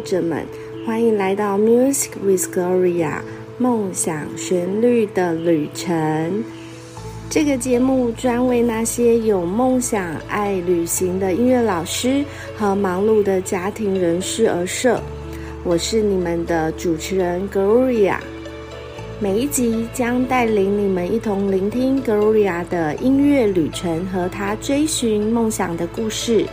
者们，欢迎来到 Music with Gloria 梦想旋律的旅程。这个节目专为那些有梦想、爱旅行的音乐老师和忙碌的家庭人士而设。我是你们的主持人 Gloria。每一集将带领你们一同聆听 Gloria 的音乐旅程和她追寻梦想的故事。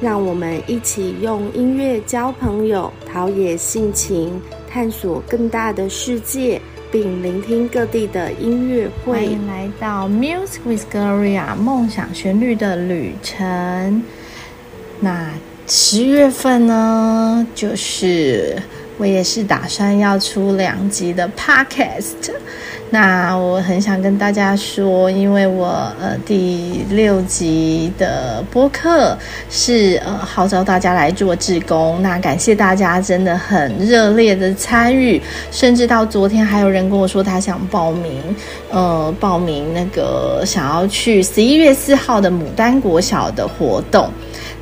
让我们一起用音乐交朋友，陶冶性情，探索更大的世界，并聆听各地的音乐会。欢迎来到 Music with Gloria 梦想旋律的旅程。那十月份呢，就是。我也是打算要出两集的 podcast，那我很想跟大家说，因为我呃第六集的播客是呃号召大家来做志工，那感谢大家真的很热烈的参与，甚至到昨天还有人跟我说他想报名，呃报名那个想要去十一月四号的牡丹国小的活动。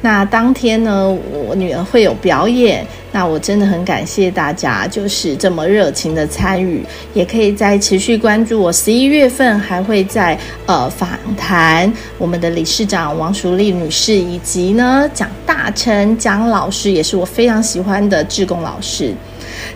那当天呢，我女儿会有表演。那我真的很感谢大家，就是这么热情的参与，也可以再持续关注我。十一月份还会在呃访谈我们的理事长王淑丽女士，以及呢蒋大成蒋老师，也是我非常喜欢的志工老师。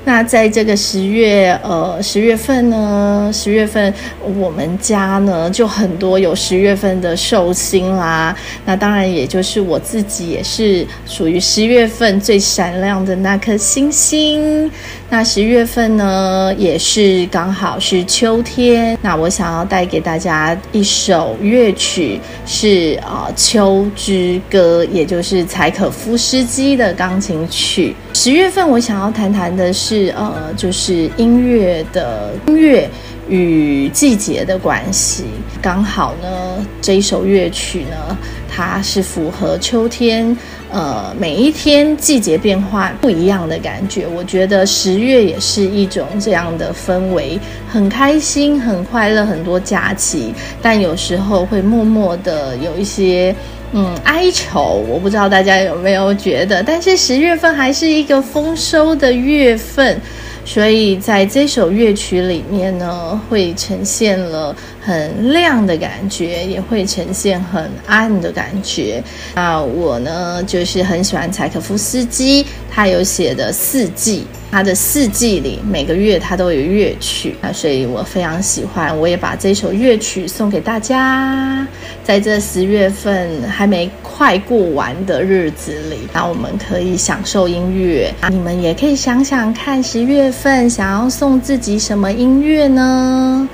那在这个十月，呃，十月份呢，十月份我们家呢就很多有十月份的寿星啦。那当然，也就是我自己也是属于十月份最闪亮的那颗星星。那十月份呢，也是刚好是秋天。那我想要带给大家一首乐曲，是啊，《秋之歌》，也就是柴可夫斯基的钢琴曲。十月份我想要谈谈的是，呃，就是音乐的音乐与季节的关系。刚好呢，这一首乐曲呢，它是符合秋天，呃，每一天季节变化不一样的感觉。我觉得十月也是一种这样的氛围，很开心、很快乐，很多假期，但有时候会默默的有一些。嗯，哀愁，我不知道大家有没有觉得，但是十月份还是一个丰收的月份，所以在这首乐曲里面呢，会呈现了很亮的感觉，也会呈现很暗的感觉。啊，我呢就是很喜欢柴可夫斯基，他有写的四季。他的四季里，每个月他都有乐曲啊，所以我非常喜欢。我也把这首乐曲送给大家，在这十月份还没快过完的日子里，那我们可以享受音乐。你们也可以想想看，十月份想要送自己什么音乐呢？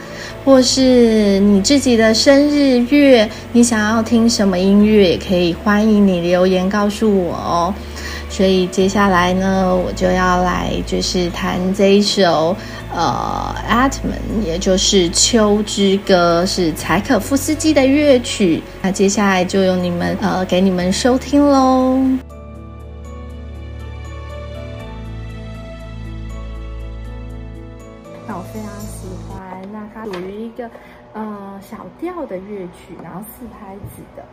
或是你自己的生日月，你想要听什么音乐，也可以欢迎你留言告诉我哦。所以接下来呢，我就要来就是弹这一首呃《Atman》，也就是《秋之歌》，是柴可夫斯基的乐曲。那接下来就由你们呃给你们收听喽。调的乐曲，然后四拍子的。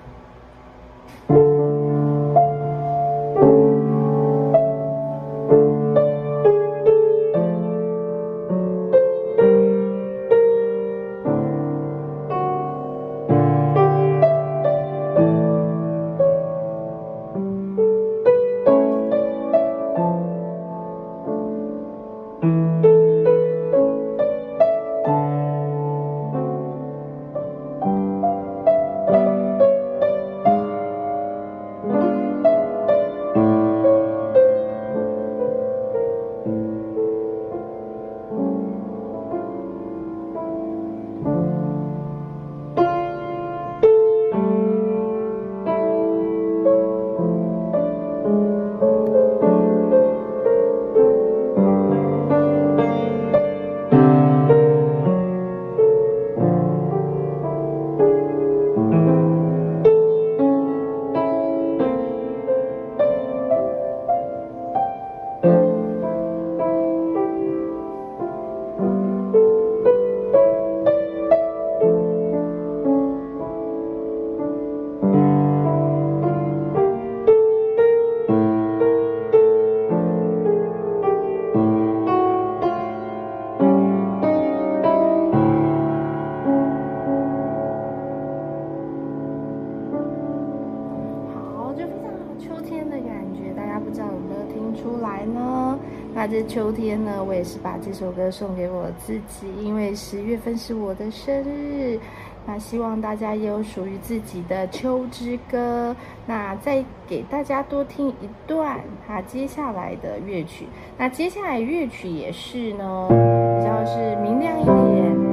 出来呢那这秋天呢，我也是把这首歌送给我自己，因为十月份是我的生日。那希望大家也有属于自己的秋之歌。那再给大家多听一段它接下来的乐曲。那接下来乐曲也是呢，比较是明亮一点，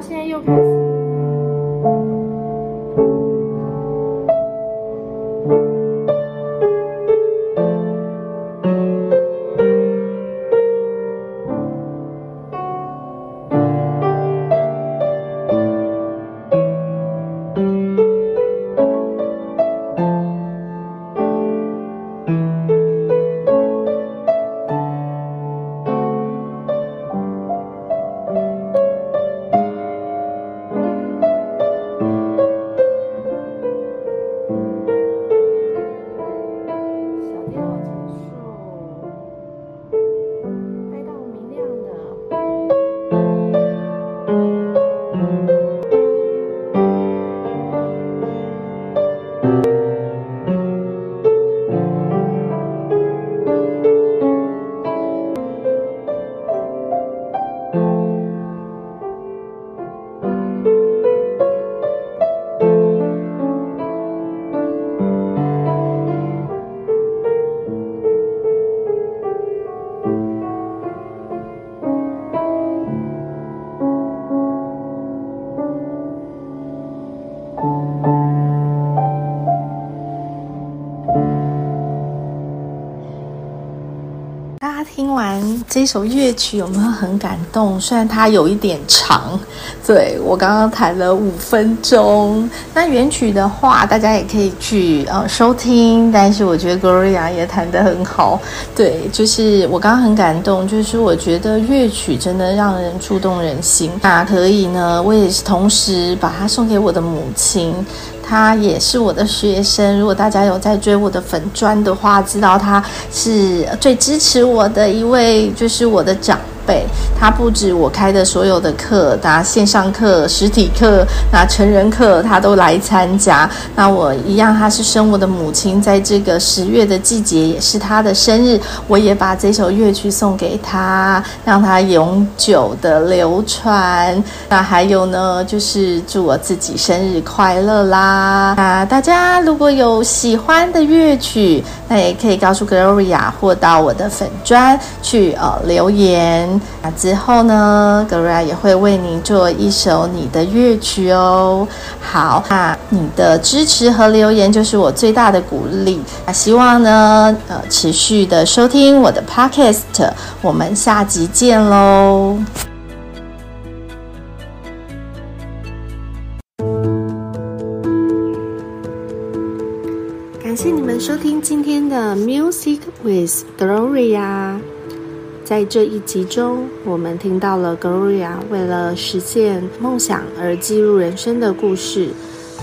现在又开始大家听完这首乐曲有没有很感动？虽然它有一点长，对，我刚刚弹了五分钟。那原曲的话，大家也可以去呃收听。但是我觉得 Gloria 也弹得很好，对，就是我刚刚很感动，就是我觉得乐曲真的让人触动人心。那可以呢，我也是同时把它送给我的母亲。他也是我的学生，如果大家有在追我的粉砖的话，知道他是最支持我的一位，就是我的长辈。他不止我开的所有的课，那线上课、实体课、那成人课，他都来参加。那我一样，他是生我的母亲，在这个十月的季节，也是他的生日，我也把这首乐曲送给他，让他永久的流传。那还有呢，就是祝我自己生日快乐啦！那大家如果有喜欢的乐曲，那也可以告诉 Gloria，或到我的粉专去呃留言。那之后呢，Gloria 也会为你做一首你的乐曲哦。好，那你的支持和留言就是我最大的鼓励。那希望呢，呃，持续的收听我的 Podcast，我们下集见喽。感谢你们收听今天的 Music with Gloria。在这一集中，我们听到了 Gloria 为了实现梦想而记录人生的故事。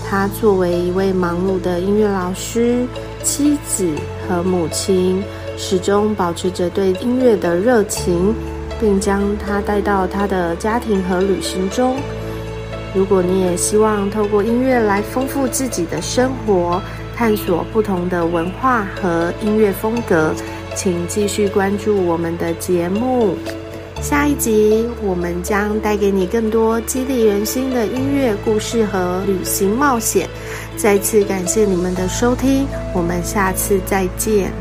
她作为一位忙碌的音乐老师、妻子和母亲，始终保持着对音乐的热情，并将它带到她的家庭和旅行中。如果你也希望透过音乐来丰富自己的生活，探索不同的文化和音乐风格，请继续关注我们的节目。下一集我们将带给你更多激励人心的音乐故事和旅行冒险。再次感谢你们的收听，我们下次再见。